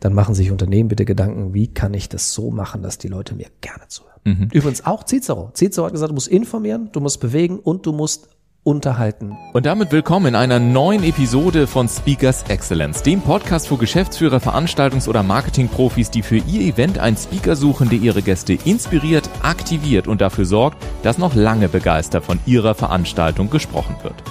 Dann machen sich Unternehmen bitte Gedanken, wie kann ich das so machen, dass die Leute mir gerne zuhören. Mhm. Übrigens auch Cicero. Cicero hat gesagt, du musst informieren, du musst bewegen und du musst unterhalten. Und damit willkommen in einer neuen Episode von Speakers Excellence, dem Podcast für Geschäftsführer, Veranstaltungs- oder Marketingprofis, die für ihr Event einen Speaker suchen, der ihre Gäste inspiriert, aktiviert und dafür sorgt, dass noch lange begeistert von ihrer Veranstaltung gesprochen wird.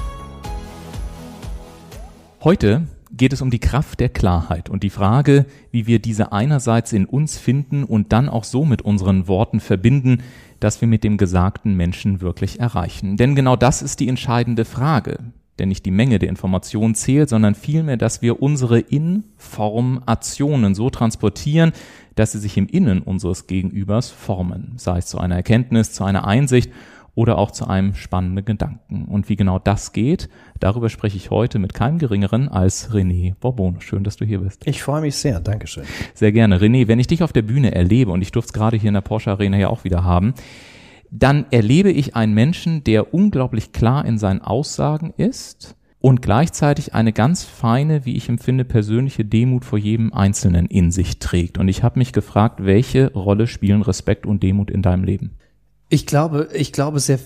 Heute geht es um die Kraft der Klarheit und die Frage, wie wir diese einerseits in uns finden und dann auch so mit unseren Worten verbinden, dass wir mit dem gesagten Menschen wirklich erreichen. Denn genau das ist die entscheidende Frage. Denn nicht die Menge der Informationen zählt, sondern vielmehr, dass wir unsere Informationen so transportieren, dass sie sich im Innen unseres Gegenübers formen, sei es zu einer Erkenntnis, zu einer Einsicht oder auch zu einem spannenden Gedanken. Und wie genau das geht, darüber spreche ich heute mit keinem Geringeren als René Bourbon. Schön, dass du hier bist. Ich freue mich sehr. Dankeschön. Sehr gerne. René, wenn ich dich auf der Bühne erlebe, und ich durfte es gerade hier in der Porsche Arena ja auch wieder haben, dann erlebe ich einen Menschen, der unglaublich klar in seinen Aussagen ist und gleichzeitig eine ganz feine, wie ich empfinde, persönliche Demut vor jedem Einzelnen in sich trägt. Und ich habe mich gefragt, welche Rolle spielen Respekt und Demut in deinem Leben? Ich glaube, ich glaube sehr,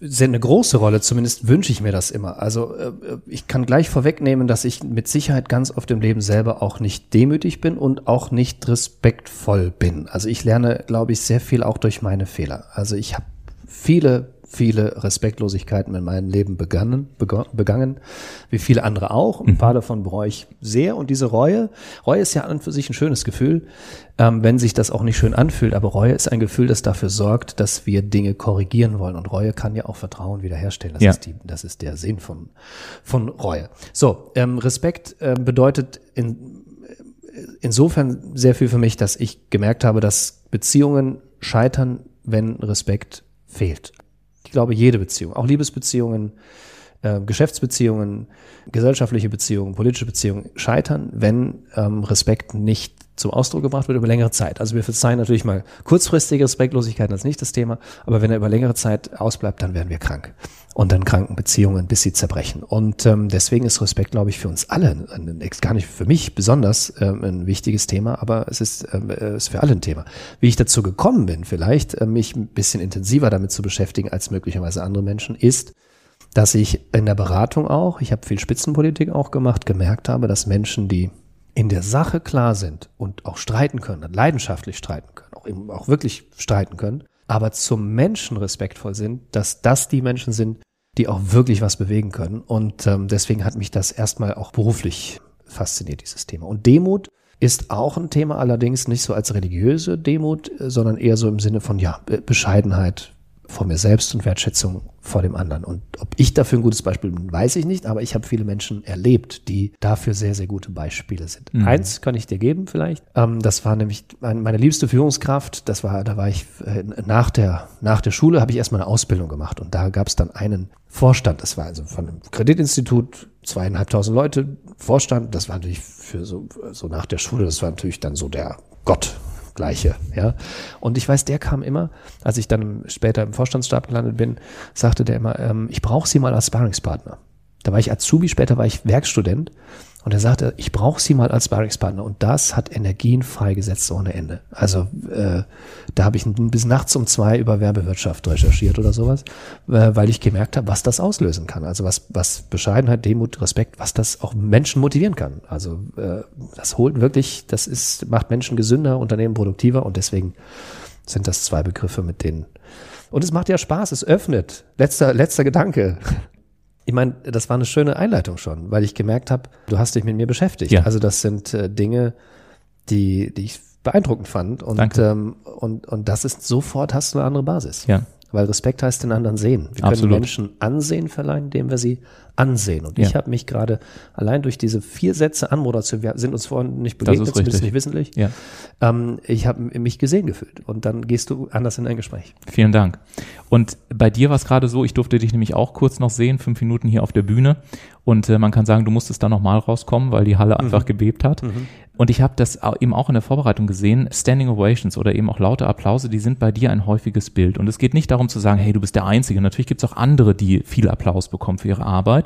sehr eine große Rolle, zumindest wünsche ich mir das immer. Also äh, ich kann gleich vorwegnehmen, dass ich mit Sicherheit ganz oft im Leben selber auch nicht demütig bin und auch nicht respektvoll bin. Also ich lerne, glaube ich, sehr viel auch durch meine Fehler. Also ich habe viele viele Respektlosigkeiten in meinem Leben begangen, begangen, wie viele andere auch. Ein paar mhm. davon bereue ich sehr. Und diese Reue, Reue ist ja an und für sich ein schönes Gefühl, ähm, wenn sich das auch nicht schön anfühlt. Aber Reue ist ein Gefühl, das dafür sorgt, dass wir Dinge korrigieren wollen. Und Reue kann ja auch Vertrauen wiederherstellen. Das, ja. ist, die, das ist der Sinn von, von Reue. So, ähm, Respekt äh, bedeutet in, insofern sehr viel für mich, dass ich gemerkt habe, dass Beziehungen scheitern, wenn Respekt fehlt ich glaube, jede Beziehung, auch Liebesbeziehungen, äh, Geschäftsbeziehungen, gesellschaftliche Beziehungen, politische Beziehungen scheitern, wenn ähm, Respekt nicht zum Ausdruck gebracht wird über längere Zeit. Also wir verzeihen natürlich mal kurzfristige Respektlosigkeiten, ist nicht das Thema, aber wenn er über längere Zeit ausbleibt, dann werden wir krank. Und dann kranken Beziehungen, bis sie zerbrechen. Und ähm, deswegen ist Respekt, glaube ich, für uns alle, gar nicht für mich besonders ähm, ein wichtiges Thema, aber es ist, ähm, äh, ist für alle ein Thema. Wie ich dazu gekommen bin, vielleicht äh, mich ein bisschen intensiver damit zu beschäftigen als möglicherweise andere Menschen, ist, dass ich in der Beratung auch, ich habe viel Spitzenpolitik auch gemacht, gemerkt habe, dass Menschen, die in der Sache klar sind und auch streiten können, leidenschaftlich streiten können, auch, eben auch wirklich streiten können, aber zum Menschen respektvoll sind, dass das die Menschen sind, die auch wirklich was bewegen können. Und ähm, deswegen hat mich das erstmal auch beruflich fasziniert, dieses Thema. Und Demut ist auch ein Thema, allerdings nicht so als religiöse Demut, sondern eher so im Sinne von, ja, Bescheidenheit, vor mir selbst und Wertschätzung vor dem anderen. Und ob ich dafür ein gutes Beispiel bin, weiß ich nicht, aber ich habe viele Menschen erlebt, die dafür sehr, sehr gute Beispiele sind. Mhm. Eins kann ich dir geben vielleicht. Ähm, das war nämlich meine liebste Führungskraft. Das war, da war ich äh, nach der, nach der Schule habe ich erstmal eine Ausbildung gemacht und da gab es dann einen Vorstand. Das war also von einem Kreditinstitut, zweieinhalbtausend Leute, Vorstand. Das war natürlich für so, so nach der Schule, das war natürlich dann so der Gott Gleiche, ja. Und ich weiß, der kam immer, als ich dann später im Vorstandsstab gelandet bin, sagte der immer, ähm, ich brauche Sie mal als Sparringspartner. Da war ich Azubi, später war ich Werkstudent und er sagte, ich brauche sie mal als Sparringspartner. Und das hat Energien freigesetzt ohne Ende. Also äh, da habe ich bis nachts um zwei über Werbewirtschaft recherchiert oder sowas, äh, weil ich gemerkt habe, was das auslösen kann. Also was, was Bescheidenheit, Demut, Respekt, was das auch Menschen motivieren kann. Also äh, das holt wirklich, das ist, macht Menschen gesünder, Unternehmen produktiver und deswegen sind das zwei Begriffe, mit denen und es macht ja Spaß, es öffnet. Letzter, letzter Gedanke. Ich meine, das war eine schöne Einleitung schon, weil ich gemerkt habe, du hast dich mit mir beschäftigt. Ja. Also das sind äh, Dinge, die, die ich beeindruckend fand. Und, Danke. ähm, und, und das ist sofort hast du eine andere Basis. Ja. Weil Respekt heißt den anderen sehen. Wir Absolut. können Menschen Ansehen verleihen, indem wir sie ansehen. Und Ja. ich habe mich gerade allein durch diese vier Sätze Anmoderation, wir sind uns vorhin nicht begegnet, zumindest richtig. nicht wissentlich, Ja. ähm, ich habe mich gesehen gefühlt. Und dann gehst du anders in ein Gespräch. Vielen Dank. Und bei dir war es gerade so, ich durfte dich nämlich auch kurz noch sehen, fünf Minuten hier auf der Bühne. Und äh, man kann sagen, du musstest da nochmal rauskommen, weil die Halle einfach gebebt hat. Und ich habe das eben auch in der Vorbereitung gesehen, Standing Ovations oder eben auch laute Applause, die sind bei dir ein häufiges Bild. Und es geht nicht darum zu sagen, hey, du bist der Einzige. Natürlich gibt es auch andere, die viel Applaus bekommen für ihre Arbeit.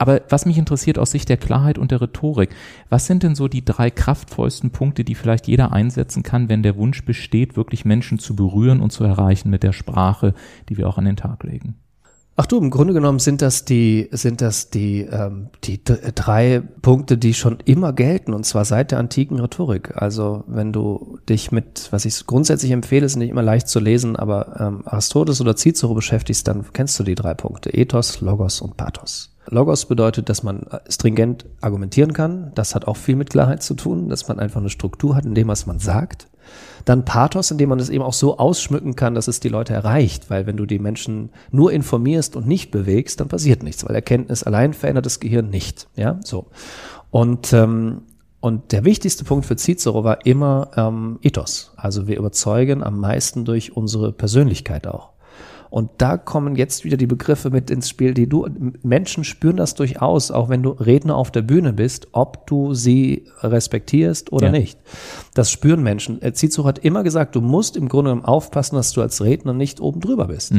Aber was mich interessiert aus Sicht der Klarheit und der Rhetorik, was sind denn so die drei kraftvollsten Punkte, die vielleicht jeder einsetzen kann, wenn der Wunsch besteht, wirklich Menschen zu berühren und zu erreichen mit der Sprache, die wir auch an den Tag legen? Ach du, im Grunde genommen sind das die, sind das die, ähm, die drei Punkte, die schon immer gelten, und zwar seit der antiken Rhetorik. Also wenn du dich mit, was ich grundsätzlich empfehle, ist nicht immer leicht zu lesen, aber ähm, Aristoteles oder Cicero beschäftigst, dann kennst du die drei Punkte. Ethos, Logos und Pathos. Logos bedeutet, dass man stringent argumentieren kann. Das hat auch viel mit Klarheit zu tun, dass man einfach eine Struktur hat in dem, was man sagt. Dann Pathos, indem man es eben auch so ausschmücken kann, dass es die Leute erreicht, weil wenn du die Menschen nur informierst und nicht bewegst, dann passiert nichts, weil Erkenntnis allein verändert das Gehirn nicht. Ja, so. Und ähm, und der wichtigste Punkt für Cicero war immer ähm, Ethos. Also wir überzeugen am meisten durch unsere Persönlichkeit auch. Und da kommen jetzt wieder die Begriffe mit ins Spiel, die du, Menschen spüren das durchaus, auch wenn du Redner auf der Bühne bist, ob du sie respektierst oder Ja. nicht. Das spüren Menschen. Äh, Cicero hat immer gesagt, du musst im Grunde genommen aufpassen, dass du als Redner nicht oben drüber bist.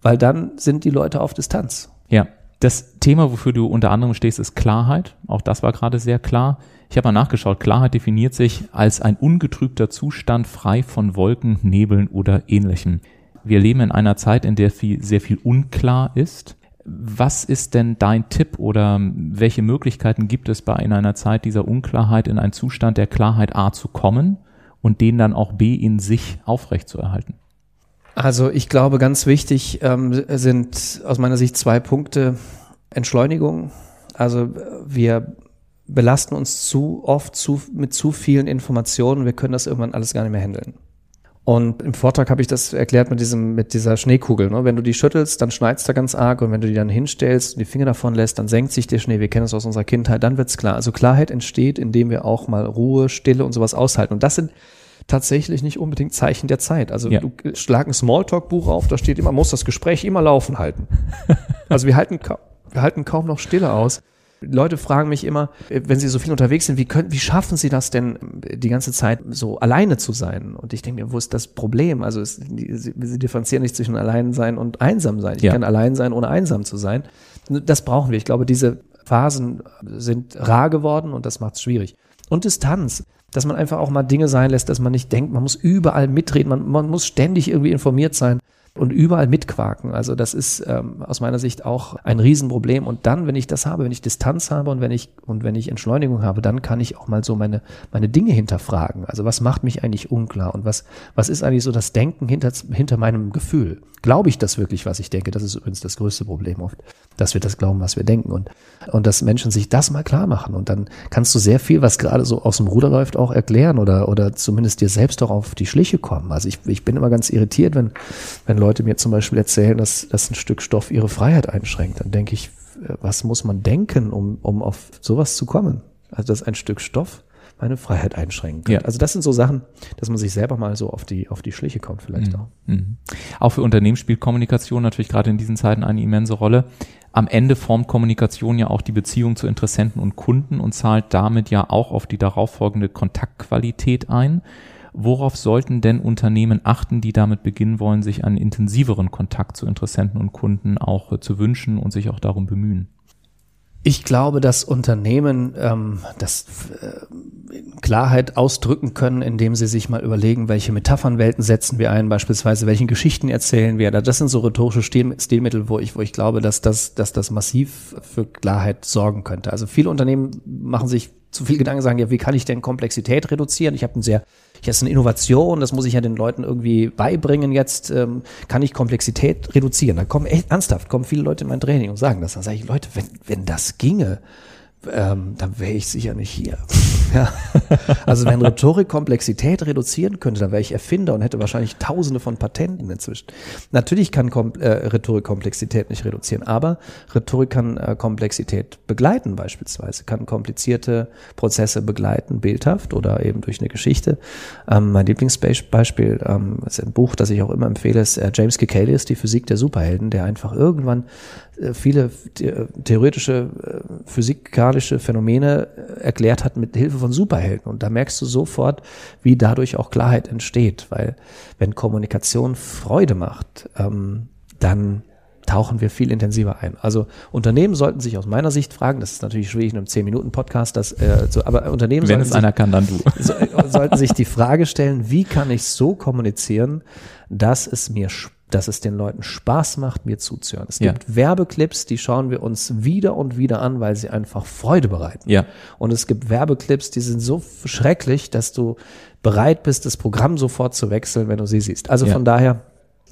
Weil dann sind die Leute auf Distanz. Ja, das Thema, wofür du unter anderem stehst, ist Klarheit. Auch das war gerade sehr klar. Ich habe mal nachgeschaut. Klarheit definiert sich als ein ungetrübter Zustand frei von Wolken, Nebeln oder ähnlichem. Wir leben in einer Zeit, in der viel, sehr viel unklar ist. Was ist denn dein Tipp oder welche Möglichkeiten gibt es bei in einer Zeit dieser Unklarheit in einen Zustand der Klarheit A zu kommen und den dann auch B in sich aufrechtzuerhalten? Also ich glaube, ganz wichtig ähm, sind aus meiner Sicht zwei Punkte. Entschleunigung. Also wir belasten uns zu oft zu, mit zu vielen Informationen. Wir können das irgendwann alles gar nicht mehr handeln. Und im Vortrag habe ich das erklärt mit diesem, mit dieser Schneekugel. Ne? Wenn du die schüttelst, dann schneit's da ganz arg und wenn du die dann hinstellst und die Finger davon lässt, dann senkt sich der Schnee. Wir kennen es aus unserer Kindheit, dann wird's klar. Also Klarheit entsteht, indem wir auch mal Ruhe, Stille und sowas aushalten. Und das sind tatsächlich nicht unbedingt Zeichen der Zeit. Also Ja. du äh, schlag ein Smalltalk-Buch auf, da steht immer, muss das Gespräch immer laufen halten. also wir halten, wir halten kaum noch Stille aus. Leute fragen mich immer, äh, wenn sie so viel unterwegs sind, wie können, wie schaffen sie das denn, äh, die ganze Zeit so alleine zu sein? Und ich denke mir, wo ist das Problem? Also es, die, sie, sie differenzieren nicht zwischen allein sein und einsam sein. Ich Ja. kann allein sein, ohne einsam zu sein. Das brauchen wir. Ich glaube, diese Phasen sind rar geworden und das macht es schwierig. Und Distanz. Dass man einfach auch mal Dinge sein lässt, dass man nicht denkt, man muss überall mitreden, man, man muss ständig irgendwie informiert sein und überall mitquaken. Also das ist ähm, aus meiner Sicht auch ein Riesenproblem. Und dann, wenn ich das habe, wenn ich Distanz habe und wenn ich und wenn ich Entschleunigung habe, dann kann ich auch mal so meine meine Dinge hinterfragen. Also was macht mich eigentlich unklar und was was ist eigentlich so das Denken hinter hinter meinem Gefühl? Glaube ich das wirklich, was ich denke? Das ist übrigens das größte Problem oft, dass wir das glauben, was wir denken und und dass Menschen sich das mal klar machen und dann kannst du sehr viel, was gerade so aus dem Ruder läuft, auch erklären oder oder zumindest dir selbst auch auf die Schliche kommen. Also ich ich bin immer ganz irritiert, wenn wenn Leute mir zum Beispiel erzählen, dass, dass ein Stück Stoff ihre Freiheit einschränkt, dann denke ich, äh, was muss man denken, um, um auf sowas zu kommen? Also, dass ein Stück Stoff meine Freiheit einschränken könnte. Ja. Also, das sind so Sachen, dass man sich selber mal so auf die, auf die Schliche kommt, vielleicht auch. Mhm. Auch für Unternehmen spielt Kommunikation natürlich gerade in diesen Zeiten eine immense Rolle. Am Ende formt Kommunikation ja auch die Beziehung zu Interessenten und Kunden und zahlt damit ja auch auf die darauffolgende Kontaktqualität ein. Worauf sollten denn Unternehmen achten, die damit beginnen wollen, sich einen intensiveren Kontakt zu Interessenten und Kunden auch äh, zu wünschen und sich auch darum bemühen? Ich glaube, dass Unternehmen ähm, das äh, Klarheit ausdrücken können, indem sie sich mal überlegen, welche Metaphernwelten setzen wir ein, beispielsweise welche Geschichten erzählen wir. Das sind so rhetorische Stil Stilmittel, wo ich, wo ich glaube, dass das, dass das massiv für Klarheit sorgen könnte. Also viele Unternehmen machen sich zu viel Gedanken, sagen ja, wie kann ich denn Komplexität reduzieren? Ich habe ein sehr, ich habe eine Innovation, das muss ich ja den Leuten irgendwie beibringen. Jetzt ähm, kann ich Komplexität reduzieren. Da kommen echt ernsthaft, kommen viele Leute in mein Training und sagen das. Dann sage ich, Leute, wenn, wenn das ginge, ähm, dann wäre ich sicher nicht hier. Ja. Also wenn Rhetorik Komplexität reduzieren könnte, dann wäre ich Erfinder und hätte wahrscheinlich tausende von Patenten inzwischen. Natürlich kann Kom äh, Rhetorik Komplexität nicht reduzieren, aber Rhetorik kann äh, Komplexität begleiten beispielsweise, kann komplizierte Prozesse begleiten, bildhaft oder eben durch eine Geschichte. Ähm, mein Lieblingsbeispiel ähm, ist ein Buch, das ich auch immer empfehle, ist äh, James Kikalius, Die Physik der Superhelden, der einfach irgendwann äh, viele theoretische äh, physikalische Phänomene äh, erklärt hat mit Hilfe von Superhelden. Und da merkst du sofort, wie dadurch auch Klarheit entsteht, weil wenn Kommunikation Freude macht, ähm, dann tauchen wir viel intensiver ein. Also Unternehmen sollten sich aus meiner Sicht fragen, das ist natürlich schwierig in einem 10-Minuten-Podcast, das, äh, so, aber Unternehmen Wenn es sich, einer kann, dann du. So, sollten sich die Frage stellen, wie kann ich so kommunizieren, dass es mir Spaß dass es den Leuten Spaß macht, mir zuzuhören. Es gibt ja. Werbeclips, die schauen wir uns wieder und wieder an, weil sie einfach Freude bereiten. Ja. Und es gibt Werbeclips, die sind so schrecklich, dass du bereit bist, das Programm sofort zu wechseln, wenn du sie siehst. Also ja. von daher,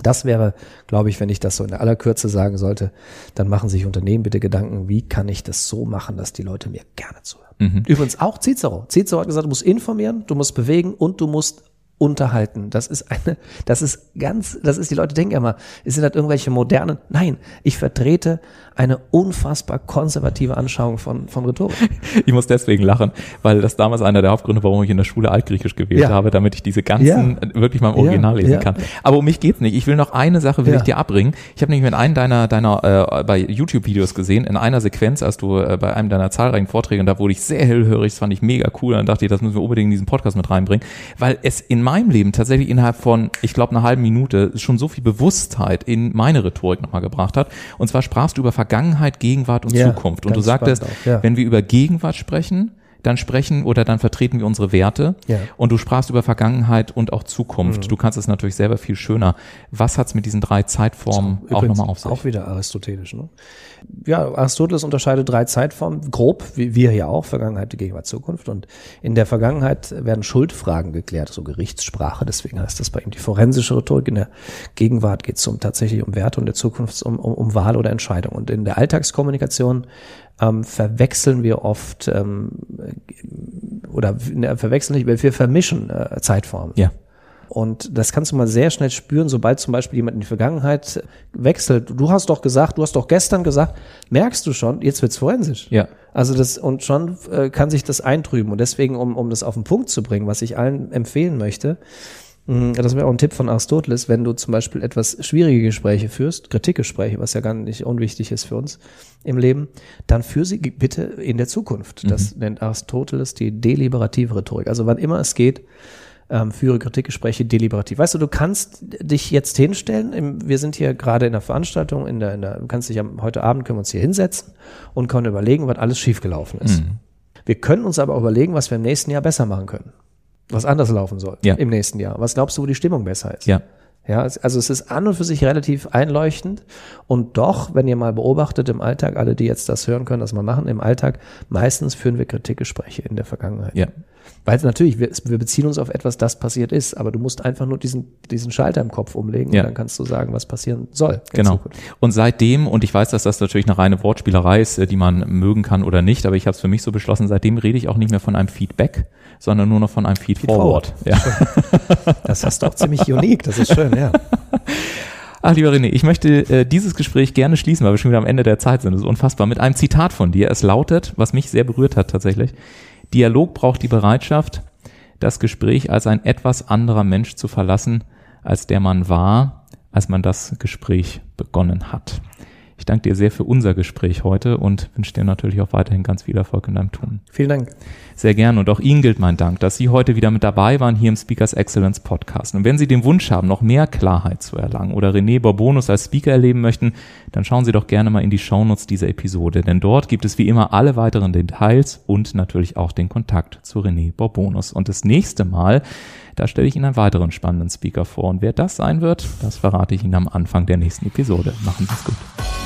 das wäre, glaube ich, wenn ich das so in aller Kürze sagen sollte, dann machen sich Unternehmen bitte Gedanken, wie kann ich das so machen, dass die Leute mir gerne zuhören. Mhm. Übrigens auch Cicero. Cicero hat gesagt, du musst informieren, du musst bewegen und du musst unterhalten. Das ist eine, das ist ganz, das ist, die Leute denken immer, es sind halt irgendwelche modernen. Nein, ich vertrete eine unfassbar konservative Anschauung von, von Rhetorik. Ich muss deswegen lachen, weil das damals einer der Hauptgründe, warum ich in der Schule Altgriechisch gewählt ja. habe, damit ich diese ganzen ja. wirklich mal im Original ja. lesen kann. Aber um mich geht's nicht. Ich will noch eine Sache will ich dir abbringen. Ich habe nämlich mit einem deiner, deiner, äh, bei YouTube-Videos gesehen, in einer Sequenz, als du äh, bei einem deiner zahlreichen Vorträge, und da wurde ich sehr hellhörig, das fand ich mega cool, und dann dachte ich, das müssen wir unbedingt in diesen Podcast mit reinbringen, weil es in meinem Leben tatsächlich innerhalb von, ich glaube, einer halben Minute schon so viel Bewusstheit in meine Rhetorik nochmal gebracht hat. Und zwar sprachst du über Vergangenheit, Gegenwart und ja, Zukunft. Und du sagtest, ja. wenn wir über Gegenwart sprechen, dann sprechen oder dann vertreten wir unsere Werte. Ja. Und du sprachst über Vergangenheit und auch Zukunft. Mhm. Du kannst es natürlich selber viel schöner. Was hat's mit diesen drei Zeitformen auch nochmal auf sich? Auch wieder aristotelisch. Ne? Ja, Aristoteles unterscheidet drei Zeitformen, grob, wie wir hier auch, Vergangenheit, Gegenwart, Zukunft. Und in der Vergangenheit werden Schuldfragen geklärt, so Gerichtssprache. Deswegen heißt das bei ihm die forensische Rhetorik. In der Gegenwart geht es um, tatsächlich um Werte und der Zukunft um, um, um Wahl oder Entscheidung. Und in der Alltagskommunikation ähm, verwechseln wir oft ähm, oder ne, verwechseln nicht, wir vermischen äh, Zeitformen. Ja. Und das kannst du mal sehr schnell spüren, sobald zum Beispiel jemand in die Vergangenheit wechselt. Du hast doch gesagt, du hast doch gestern gesagt, merkst du schon, jetzt wird's forensisch. Ja. Also das, und schon äh, kann sich das eintrüben. Und deswegen, um, um das auf den Punkt zu bringen, was ich allen empfehlen möchte, das wäre auch ein Tipp von Aristoteles, wenn du zum Beispiel etwas schwierige Gespräche führst, Kritikgespräche, was ja gar nicht unwichtig ist für uns im Leben, dann führ sie bitte in der Zukunft. Das mhm. nennt Aristoteles die deliberative Rhetorik. Also wann immer es geht, ähm, führe Kritikgespräche deliberativ. Weißt du, du kannst dich jetzt hinstellen, wir sind hier gerade in der Veranstaltung, in der, in der, du kannst dich am, heute Abend können wir uns hier hinsetzen und können überlegen, was alles schiefgelaufen ist. Mhm. Wir können uns aber auch überlegen, was wir im nächsten Jahr besser machen können was anders laufen soll ja. im nächsten Jahr. Was glaubst du, wo die Stimmung besser ist? Ja. Ja, also es ist an und für sich relativ einleuchtend und doch, wenn ihr mal beobachtet im Alltag, alle, die jetzt das hören können, das mal machen, im Alltag, meistens führen wir Kritikgespräche in der Vergangenheit. Ja. Weil natürlich, wir, wir beziehen uns auf etwas, das passiert ist, aber du musst einfach nur diesen, diesen Schalter im Kopf umlegen ja. und dann kannst du sagen, was passieren soll. Genau. Und seitdem, und ich weiß, dass das natürlich eine reine Wortspielerei ist, äh, die man mögen kann oder nicht, aber ich habe es für mich so beschlossen, seitdem rede ich auch nicht mehr von einem Feedback, sondern nur noch von einem Feed, Feed Forward. forward. Ja. Das hast du auch ziemlich unique, das ist schön, ja. Ach, lieber René, ich möchte äh, dieses Gespräch gerne schließen, weil wir schon wieder am Ende der Zeit sind. Das ist unfassbar. Mit einem Zitat von dir. Es lautet, was mich sehr berührt hat tatsächlich. Dialog braucht die Bereitschaft, das Gespräch als ein etwas anderer Mensch zu verlassen, als der man war, als man das Gespräch begonnen hat. Ich danke dir sehr für unser Gespräch heute und wünsche dir natürlich auch weiterhin ganz viel Erfolg in deinem Tun. Vielen Dank. Sehr gern und auch Ihnen gilt mein Dank, dass Sie heute wieder mit dabei waren hier im Speakers Excellence Podcast. Und wenn Sie den Wunsch haben, noch mehr Klarheit zu erlangen oder René Borbonus als Speaker erleben möchten, dann schauen Sie doch gerne mal in die Shownotes dieser Episode, denn dort gibt es wie immer alle weiteren Details und natürlich auch den Kontakt zu René Borbonus. Und das nächste Mal da stelle ich Ihnen einen weiteren spannenden Speaker vor. Und wer das sein wird, das verrate ich Ihnen am Anfang der nächsten Episode. Machen Sie es gut.